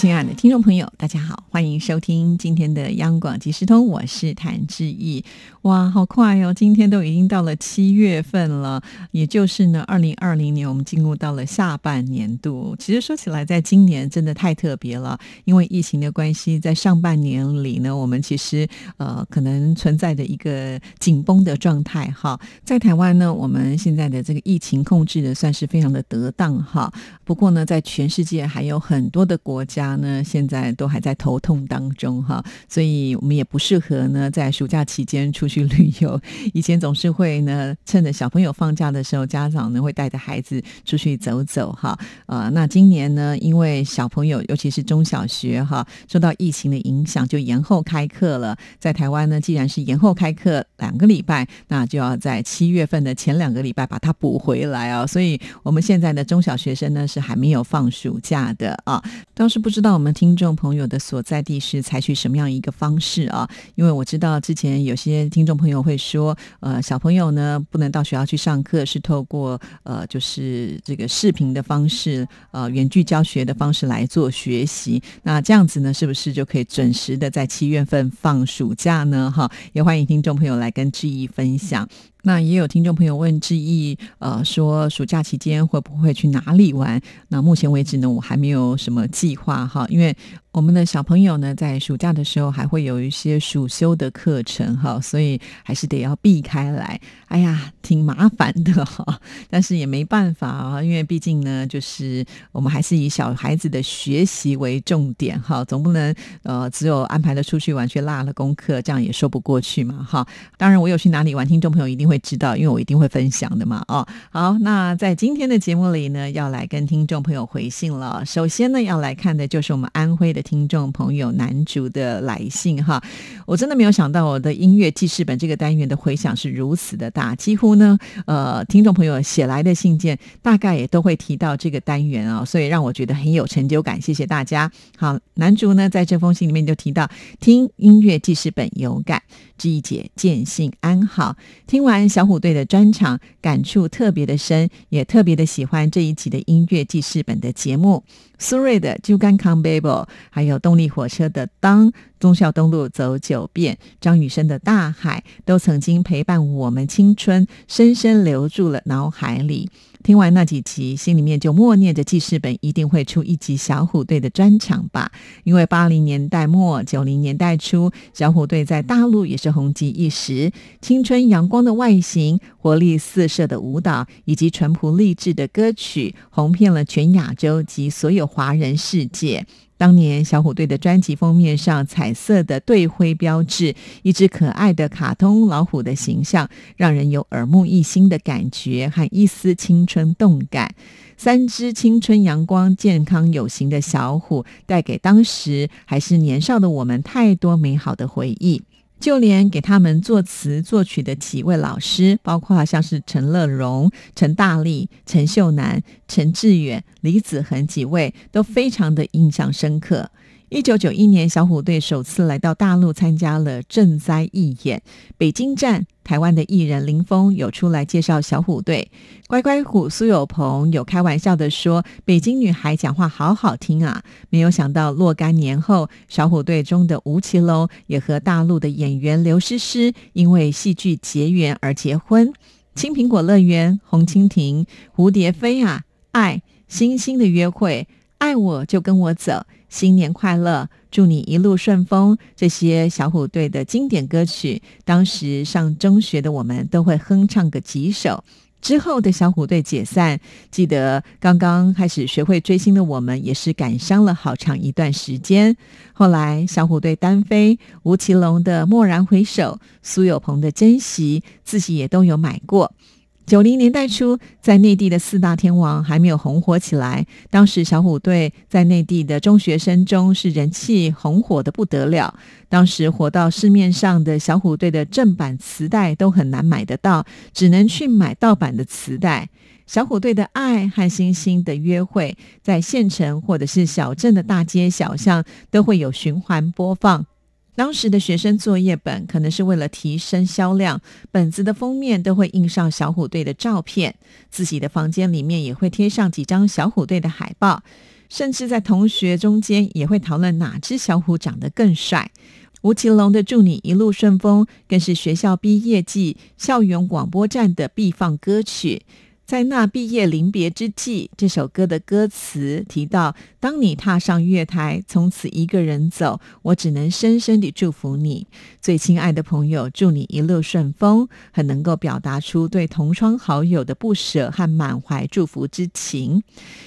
亲爱的听众朋友，大家好，欢迎收听今天的央广即时通，我是谭志毅。哇，好快哦！今天都已经到了七月份了，也就是呢，二零二零年我们进入到了下半年度。其实说起来，在今年真的太特别了，因为疫情的关系，在上半年里呢，我们其实呃可能存在着一个紧绷的状态哈。在台湾呢，我们现在的这个疫情控制的算是非常的得当哈。不过呢，在全世界还有很多的国家他呢，现在都还在头痛当中哈，所以我们也不适合呢在暑假期间出。去旅游，以前总是会呢，趁着小朋友放假的时候，家长呢会带着孩子出去走走哈。呃，那今年呢，因为小朋友尤其是中小学哈，受到疫情的影响，就延后开课了。在台湾呢，既然是延后开课两个礼拜，那就要在七月份的前两个礼拜把它补回来啊。所以我们现在的中小学生呢是还没有放暑假的啊。倒是不知知道我们听众朋友的所在地是采取什么样一个方式啊？因为我知道之前有些听。听众朋友会说，呃，小朋友呢不能到学校去上课，是透过呃，就是这个视频的方式，呃，远距教学的方式来做学习。那这样子呢，是不是就可以准时的在七月份放暑假呢？哈，也欢迎听众朋友来跟志毅分享。那也有听众朋友问志毅，呃，说暑假期间会不会去哪里玩？那目前为止呢，我还没有什么计划哈，因为我们的小朋友呢，在暑假的时候还会有一些暑修的课程哈，所以还是得要避开来。哎呀，挺麻烦的哈，但是也没办法啊，因为毕竟呢，就是我们还是以小孩子的学习为重点哈，总不能呃只有安排了出去玩却落了功课，这样也说不过去嘛哈。当然，我有去哪里玩，听众朋友一定。会知道，因为我一定会分享的嘛。哦，好，那在今天的节目里呢，要来跟听众朋友回信了。首先呢，要来看的就是我们安徽的听众朋友男主的来信哈。我真的没有想到，我的音乐记事本这个单元的回响是如此的大，几乎呢，呃，听众朋友写来的信件大概也都会提到这个单元啊，所以让我觉得很有成就感。谢谢大家。好，男主呢，在这封信里面就提到听音乐记事本有感。志毅姐见信安好，听完小虎队的专场，感触特别的深，也特别的喜欢这一集的音乐记事本的节目。苏芮的《就干康 Baby》，还有动力火车的《当忠孝东路走九遍》，张雨生的《大海》，都曾经陪伴我们青春，深深留住了脑海里。听完那几集，心里面就默念着记事本一定会出一集小虎队的专场吧。因为八零年代末、九零年代初，小虎队在大陆也是红极一时，青春阳光的外形、活力四射的舞蹈以及淳朴励志的歌曲，红遍了全亚洲及所有华人世界。当年小虎队的专辑封面上，彩色的队徽标志，一只可爱的卡通老虎的形象，让人有耳目一新的感觉和一丝青春动感。三只青春阳光、健康有型的小虎，带给当时还是年少的我们太多美好的回忆。就连给他们作词作曲的几位老师，包括像是陈乐融、陈大力、陈秀楠、陈志远、李子恒几位，都非常的印象深刻。一九九一年，小虎队首次来到大陆参加了赈灾义演，北京站。台湾的艺人林峰有出来介绍小虎队，乖乖虎苏有朋有开玩笑的说：“北京女孩讲话好好听啊！”没有想到若干年后，小虎队中的吴奇隆也和大陆的演员刘诗诗因为戏剧结缘而结婚。青苹果乐园、红蜻蜓、蝴蝶飞啊，爱星星的约会，爱我就跟我走。新年快乐，祝你一路顺风。这些小虎队的经典歌曲，当时上中学的我们都会哼唱个几首。之后的小虎队解散，记得刚刚开始学会追星的我们，也是感伤了好长一段时间。后来小虎队单飞，吴奇隆的《蓦然回首》，苏有朋的《珍惜》，自己也都有买过。九零年代初，在内地的四大天王还没有红火起来，当时小虎队在内地的中学生中是人气红火的不得了。当时火到市面上的小虎队的正版磁带都很难买得到，只能去买盗版的磁带。小虎队的爱和星星的约会，在县城或者是小镇的大街小巷都会有循环播放。当时的学生作业本可能是为了提升销量，本子的封面都会印上小虎队的照片，自己的房间里面也会贴上几张小虎队的海报，甚至在同学中间也会讨论哪只小虎长得更帅。吴奇隆的《祝你一路顺风》更是学校毕业季校园广播站的必放歌曲。在那毕业临别之际，这首歌的歌词提到：“当你踏上月台，从此一个人走，我只能深深地祝福你，最亲爱的朋友，祝你一路顺风。”很能够表达出对同窗好友的不舍和满怀祝福之情。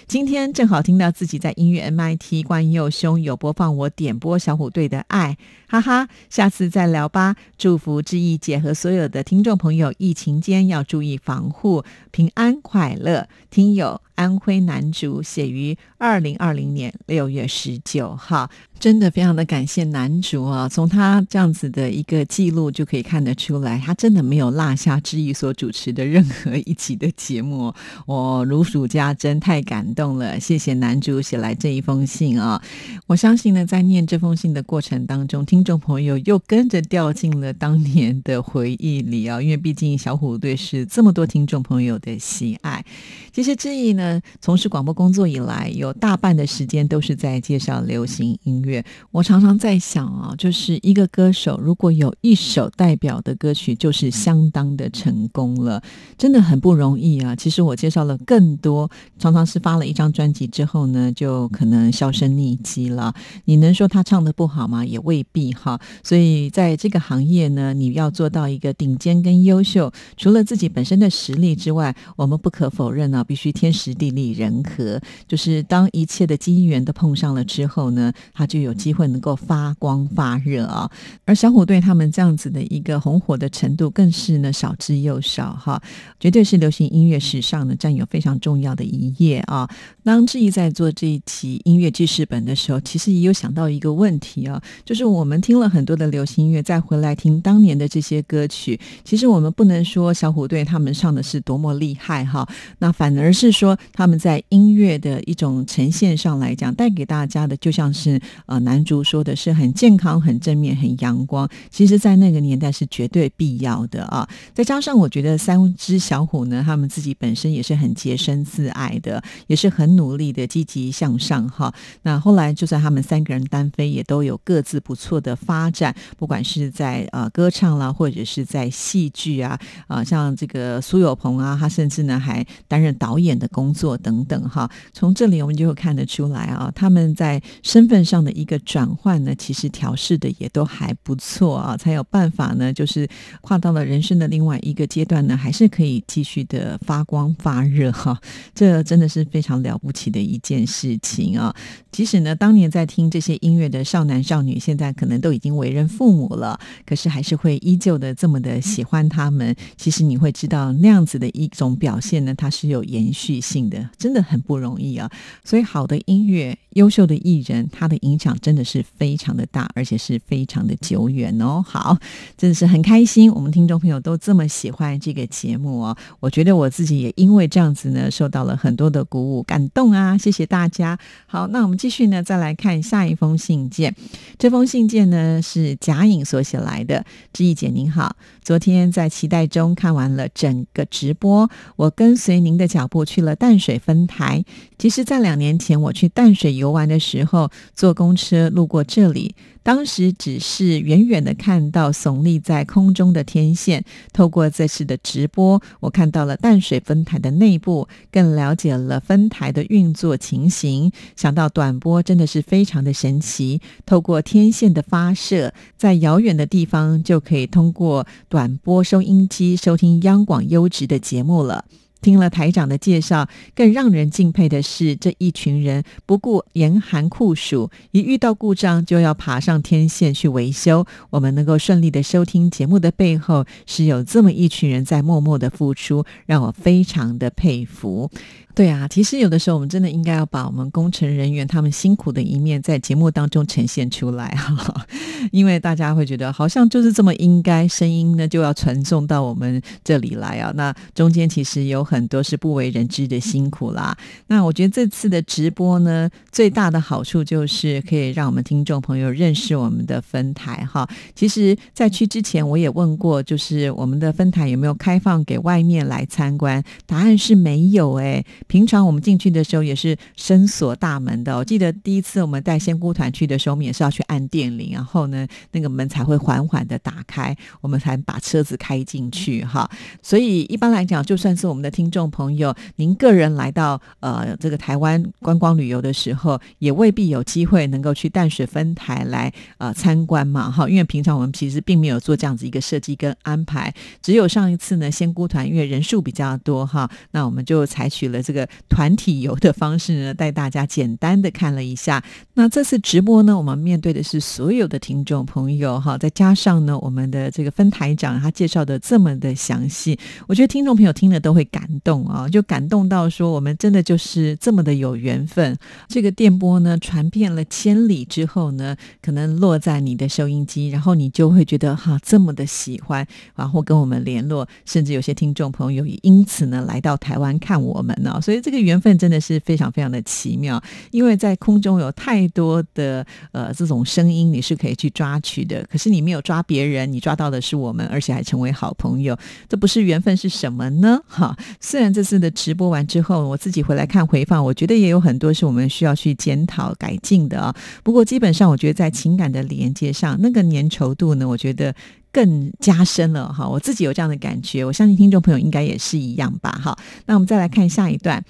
今天正好听到自己在音乐 MIT 关佑兄有播放我点播小虎队的爱，哈哈，下次再聊吧。祝福志毅姐和所有的听众朋友，疫情间要注意防护，平安。快乐听友。安徽男主写于二零二零年六月十九号，真的非常的感谢男主啊！从他这样子的一个记录就可以看得出来，他真的没有落下志毅所主持的任何一集的节目，我如数家珍，太感动了！谢谢男主写来这一封信啊！我相信呢，在念这封信的过程当中，听众朋友又跟着掉进了当年的回忆里啊！因为毕竟小虎队是这么多听众朋友的喜爱。其实志毅呢。从事广播工作以来，有大半的时间都是在介绍流行音乐。我常常在想啊，就是一个歌手如果有一首代表的歌曲，就是相当的成功了，真的很不容易啊。其实我介绍了更多，常常是发了一张专辑之后呢，就可能销声匿迹了。你能说他唱的不好吗？也未必哈。所以在这个行业呢，你要做到一个顶尖跟优秀，除了自己本身的实力之外，我们不可否认呢，必须天时。地利人和，就是当一切的机缘都碰上了之后呢，他就有机会能够发光发热啊。而小虎队他们这样子的一个红火的程度，更是呢少之又少哈，绝对是流行音乐史上呢占有非常重要的一页啊。当志毅在做这一期音乐记事本的时候，其实也有想到一个问题啊，就是我们听了很多的流行音乐，再回来听当年的这些歌曲，其实我们不能说小虎队他们唱的是多么厉害哈，那反而是说。他们在音乐的一种呈现上来讲，带给大家的就像是呃男主说的是很健康、很正面、很阳光。其实，在那个年代是绝对必要的啊！再加上我觉得三只小虎呢，他们自己本身也是很洁身自爱的，也是很努力的、积极向上哈。那后来就算他们三个人单飞，也都有各自不错的发展，不管是在呃歌唱啦，或者是在戏剧啊啊，像这个苏有朋啊，他甚至呢还担任导演的工。作等等哈，从这里我们就会看得出来啊，他们在身份上的一个转换呢，其实调试的也都还不错啊，才有办法呢，就是跨到了人生的另外一个阶段呢，还是可以继续的发光发热哈，这真的是非常了不起的一件事情啊。即使呢，当年在听这些音乐的少男少女，现在可能都已经为人父母了，可是还是会依旧的这么的喜欢他们。其实你会知道，那样子的一种表现呢，它是有延续性。的真的很不容易啊，所以好的音乐、优秀的艺人，他的影响真的是非常的大，而且是非常的久远哦。好，真的是很开心，我们听众朋友都这么喜欢这个节目哦。我觉得我自己也因为这样子呢，受到了很多的鼓舞、感动啊。谢谢大家。好，那我们继续呢，再来看下一封信件。这封信件呢是贾颖所写来的，志毅姐您好，昨天在期待中看完了整个直播，我跟随您的脚步去了淡。淡水分台，其实，在两年前我去淡水游玩的时候，坐公车路过这里。当时只是远远的看到耸立在空中的天线，透过这次的直播，我看到了淡水分台的内部，更了解了分台的运作情形。想到短波真的是非常的神奇，透过天线的发射，在遥远的地方就可以通过短波收音机收听央广优质的节目了。听了台长的介绍，更让人敬佩的是，这一群人不顾严寒酷暑，一遇到故障就要爬上天线去维修。我们能够顺利的收听节目的背后，是有这么一群人在默默的付出，让我非常的佩服。对啊，其实有的时候我们真的应该要把我们工程人员他们辛苦的一面在节目当中呈现出来哈，因为大家会觉得好像就是这么应该，声音呢就要传送到我们这里来啊。那中间其实有很多是不为人知的辛苦啦。那我觉得这次的直播呢，最大的好处就是可以让我们听众朋友认识我们的分台哈。其实，在去之前我也问过，就是我们的分台有没有开放给外面来参观？答案是没有哎。平常我们进去的时候也是深锁大门的。我记得第一次我们带仙姑团去的时候，我们也是要去按电铃，然后呢，那个门才会缓缓的打开，我们才把车子开进去哈。所以一般来讲，就算是我们的听众朋友，您个人来到呃这个台湾观光旅游的时候，也未必有机会能够去淡水分台来呃参观嘛哈。因为平常我们其实并没有做这样子一个设计跟安排，只有上一次呢，仙姑团因为人数比较多哈，那我们就采取了这。个团体游的方式呢，带大家简单的看了一下。那这次直播呢，我们面对的是所有的听众朋友哈，再加上呢，我们的这个分台长他介绍的这么的详细，我觉得听众朋友听了都会感动啊，就感动到说我们真的就是这么的有缘分。这个电波呢传遍了千里之后呢，可能落在你的收音机，然后你就会觉得哈这么的喜欢，然后跟我们联络，甚至有些听众朋友也因此呢来到台湾看我们呢。所以这个缘分真的是非常非常的奇妙，因为在空中有太多的呃这种声音，你是可以去抓取的。可是你没有抓别人，你抓到的是我们，而且还成为好朋友，这不是缘分是什么呢？哈，虽然这次的直播完之后，我自己回来看回放，我觉得也有很多是我们需要去检讨改进的啊。不过基本上，我觉得在情感的连接上，那个粘稠度呢，我觉得。更加深了哈，我自己有这样的感觉，我相信听众朋友应该也是一样吧哈。那我们再来看下一段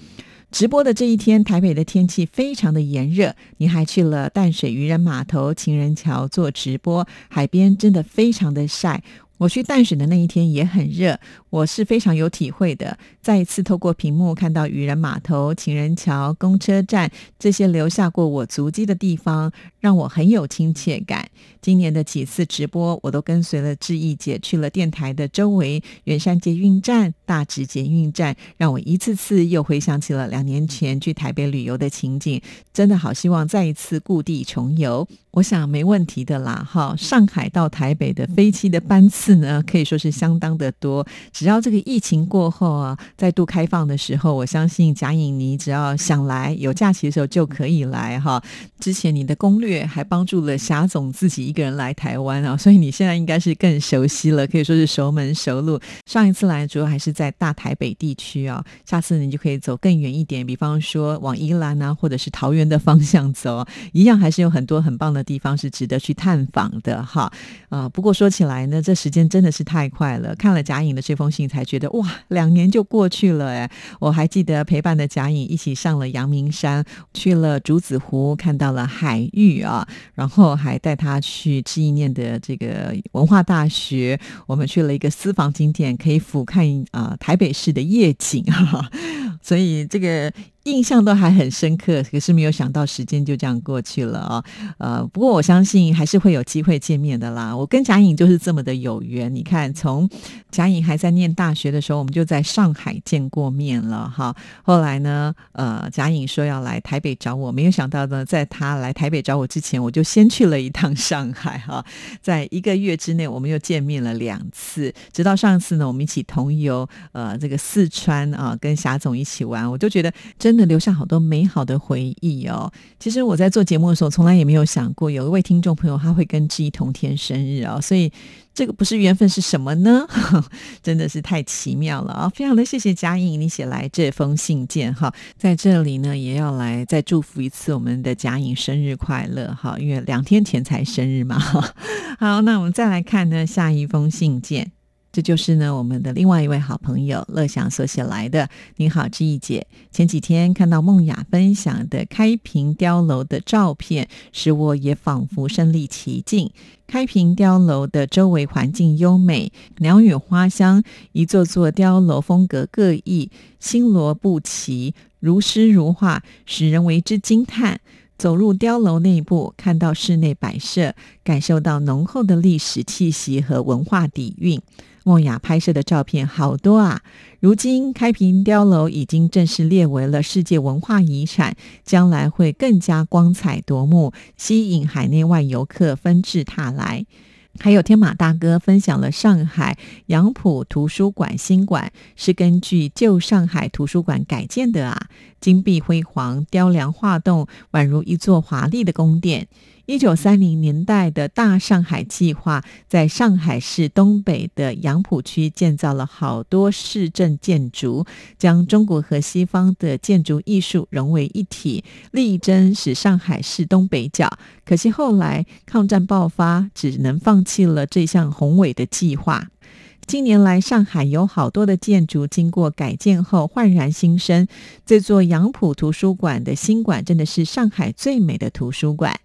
直播的这一天，台北的天气非常的炎热，你还去了淡水渔人码头、情人桥做直播，海边真的非常的晒。我去淡水的那一天也很热，我是非常有体会的。再一次透过屏幕看到渔人码头、情人桥、公车站这些留下过我足迹的地方，让我很有亲切感。今年的几次直播，我都跟随了志毅姐去了电台的周围，远山捷运站、大直捷运站，让我一次次又回想起了两年前去台北旅游的情景。真的好希望再一次故地重游，我想没问题的啦。哈，上海到台北的飞机的班次。呢，可以说是相当的多。只要这个疫情过后啊，再度开放的时候，我相信贾颖妮只要想来，有假期的时候就可以来哈。之前你的攻略还帮助了霞总自己一个人来台湾啊，所以你现在应该是更熟悉了，可以说是熟门熟路。上一次来主要还是在大台北地区啊，下次你就可以走更远一点，比方说往宜兰啊，或者是桃园的方向走，一样还是有很多很棒的地方是值得去探访的哈。啊，不过说起来呢，这时间真的是太快了。看了贾颖的这封信，才觉得哇，两年就过去了哎！我还记得陪伴的贾颖一起上了阳明山，去了竹子湖，看到了海域啊，然后还带他去志意念的这个文化大学。我们去了一个私房景点，可以俯瞰啊台北市的夜景啊，所以这个。印象都还很深刻，可是没有想到时间就这样过去了啊！呃，不过我相信还是会有机会见面的啦。我跟贾颖就是这么的有缘。你看，从贾颖还在念大学的时候，我们就在上海见过面了哈。后来呢，呃，贾颖说要来台北找我，没有想到呢，在他来台北找我之前，我就先去了一趟上海哈。在一个月之内，我们又见面了两次，直到上次呢，我们一起同游呃这个四川啊，跟霞总一起玩，我就觉得真。真的留下好多美好的回忆哦。其实我在做节目的时候，从来也没有想过有一位听众朋友他会跟志毅同天生日哦。所以这个不是缘分是什么呢？真的是太奇妙了啊！非常的谢谢嘉颖你写来这封信件哈，在这里呢也要来再祝福一次我们的嘉颖生日快乐哈，因为两天前才生日嘛。好，那我们再来看呢下一封信件。这就是呢我们的另外一位好朋友乐祥所写来的。您好，志毅姐，前几天看到梦雅分享的开平碉楼的照片，使我也仿佛身临其境。开平碉楼的周围环境优美，鸟语花香，一座座碉楼风格各异，星罗不齐，如诗如画，使人为之惊叹。走入碉楼内部，看到室内摆设，感受到浓厚的历史气息和文化底蕴。梦雅拍摄的照片好多啊！如今开平碉楼已经正式列为了世界文化遗产，将来会更加光彩夺目，吸引海内外游客纷至沓来。还有天马大哥分享了上海杨浦图书馆新馆，是根据旧上海图书馆改建的啊，金碧辉煌，雕梁画栋，宛如一座华丽的宫殿。一九三零年代的大上海计划，在上海市东北的杨浦区建造了好多市政建筑，将中国和西方的建筑艺术融为一体，力争使上海市东北角。可惜后来抗战爆发，只能放弃了这项宏伟的计划。近年来，上海有好多的建筑经过改建后焕然新生。这座杨浦图书馆的新馆，真的是上海最美的图书馆。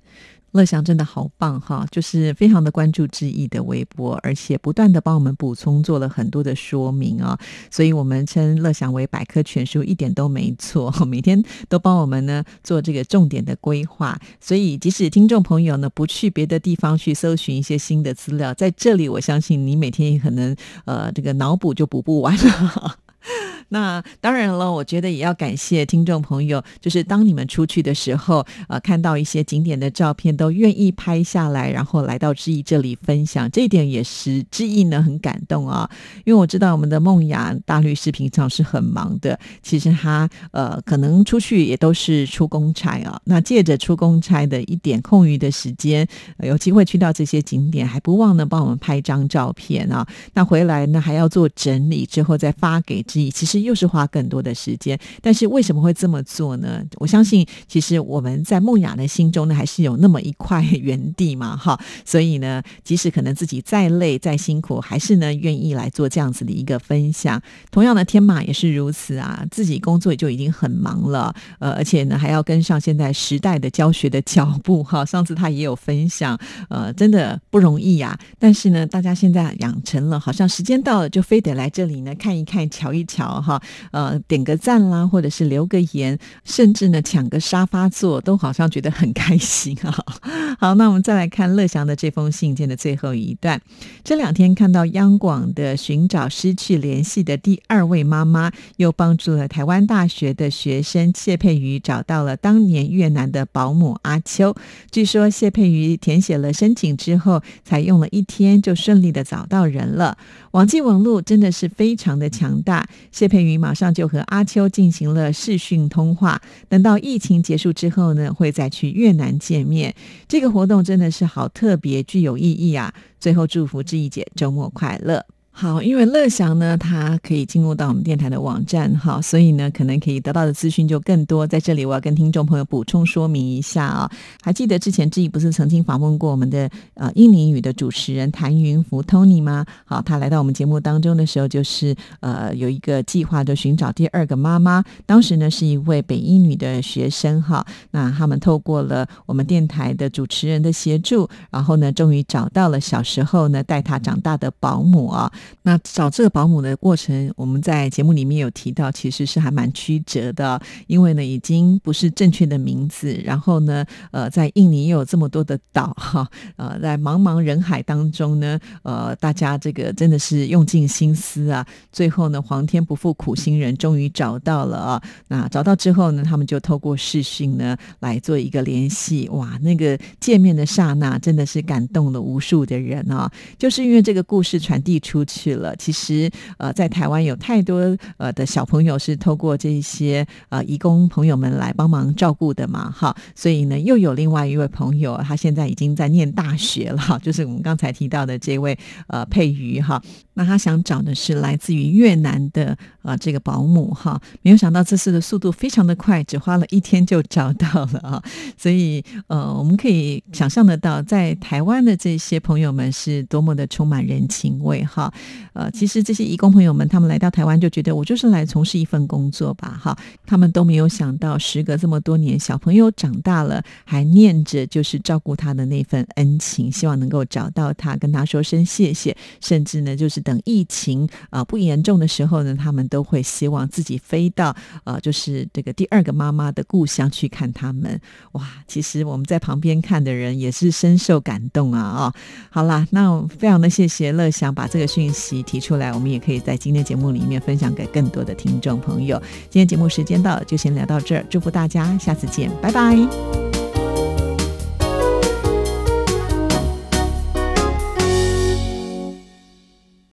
乐祥真的好棒哈，就是非常的关注志毅的微博，而且不断的帮我们补充做了很多的说明啊，所以我们称乐祥为百科全书一点都没错，每天都帮我们呢做这个重点的规划，所以即使听众朋友呢不去别的地方去搜寻一些新的资料，在这里我相信你每天可能呃这个脑补就补不完了。那当然了，我觉得也要感谢听众朋友，就是当你们出去的时候，呃，看到一些景点的照片，都愿意拍下来，然后来到志毅这里分享，这一点也是志毅呢很感动啊。因为我知道我们的梦雅大律师平常是很忙的，其实他呃可能出去也都是出公差啊。那借着出公差的一点空余的时间，有机会去到这些景点，还不忘呢帮我们拍张照片啊。那回来呢还要做整理，之后再发给你，其实。又是花更多的时间，但是为什么会这么做呢？我相信，其实我们在梦雅的心中呢，还是有那么一块 原地嘛，哈。所以呢，即使可能自己再累再辛苦，还是呢愿意来做这样子的一个分享。同样的，天马也是如此啊，自己工作就已经很忙了，呃，而且呢还要跟上现在时代的教学的脚步，哈。上次他也有分享，呃，真的不容易呀。但是呢，大家现在养成了，好像时间到了就非得来这里呢看一看、瞧一瞧。哈，呃，点个赞啦，或者是留个言，甚至呢抢个沙发坐，都好像觉得很开心啊。好，那我们再来看乐祥的这封信件的最后一段。这两天看到央广的寻找失去联系的第二位妈妈，又帮助了台湾大学的学生谢佩瑜找到了当年越南的保姆阿秋。据说谢佩瑜填写了申请之后，才用了一天就顺利的找到人了。网际网络真的是非常的强大。谢佩云马上就和阿秋进行了视讯通话，等到疫情结束之后呢，会再去越南见面。这个活动真的是好特别，具有意义啊！最后祝福志毅姐周末快乐。好，因为乐祥呢，他可以进入到我们电台的网站，哈，所以呢，可能可以得到的资讯就更多。在这里，我要跟听众朋友补充说明一下啊，还记得之前志毅不是曾经访问过我们的呃印尼语的主持人谭云福 Tony 吗？好，他来到我们节目当中的时候，就是呃有一个计划，就寻找第二个妈妈。当时呢，是一位北医女的学生，哈，那他们透过了我们电台的主持人的协助，然后呢，终于找到了小时候呢带他长大的保姆啊。那找这个保姆的过程，我们在节目里面有提到，其实是还蛮曲折的，因为呢，已经不是正确的名字，然后呢，呃，在印尼又有这么多的岛哈，呃，在茫茫人海当中呢，呃，大家这个真的是用尽心思啊，最后呢，皇天不负苦心人，终于找到了啊。那找到之后呢，他们就透过视讯呢来做一个联系，哇，那个见面的刹那，真的是感动了无数的人啊，就是因为这个故事传递出去。了，其实呃，在台湾有太多呃的小朋友是透过这些呃义工朋友们来帮忙照顾的嘛，哈，所以呢，又有另外一位朋友，他现在已经在念大学了，就是我们刚才提到的这位呃佩瑜哈。那他想找的是来自于越南的啊这个保姆哈，没有想到这次的速度非常的快，只花了一天就找到了啊。所以呃，我们可以想象得到，在台湾的这些朋友们是多么的充满人情味哈。呃，其实这些义工朋友们，他们来到台湾就觉得我就是来从事一份工作吧哈，他们都没有想到，时隔这么多年，小朋友长大了，还念着就是照顾他的那份恩情，希望能够找到他，跟他说声谢谢，甚至呢，就是等疫情啊不严重的时候呢，他们都会希望自己飞到呃，就是这个第二个妈妈的故乡去看他们。哇，其实我们在旁边看的人也是深受感动啊啊！好啦，那非常的谢谢乐祥把这个讯息。提出来，我们也可以在今天节目里面分享给更多的听众朋友。今天节目时间到，就先聊到这儿，祝福大家，下次见，拜拜。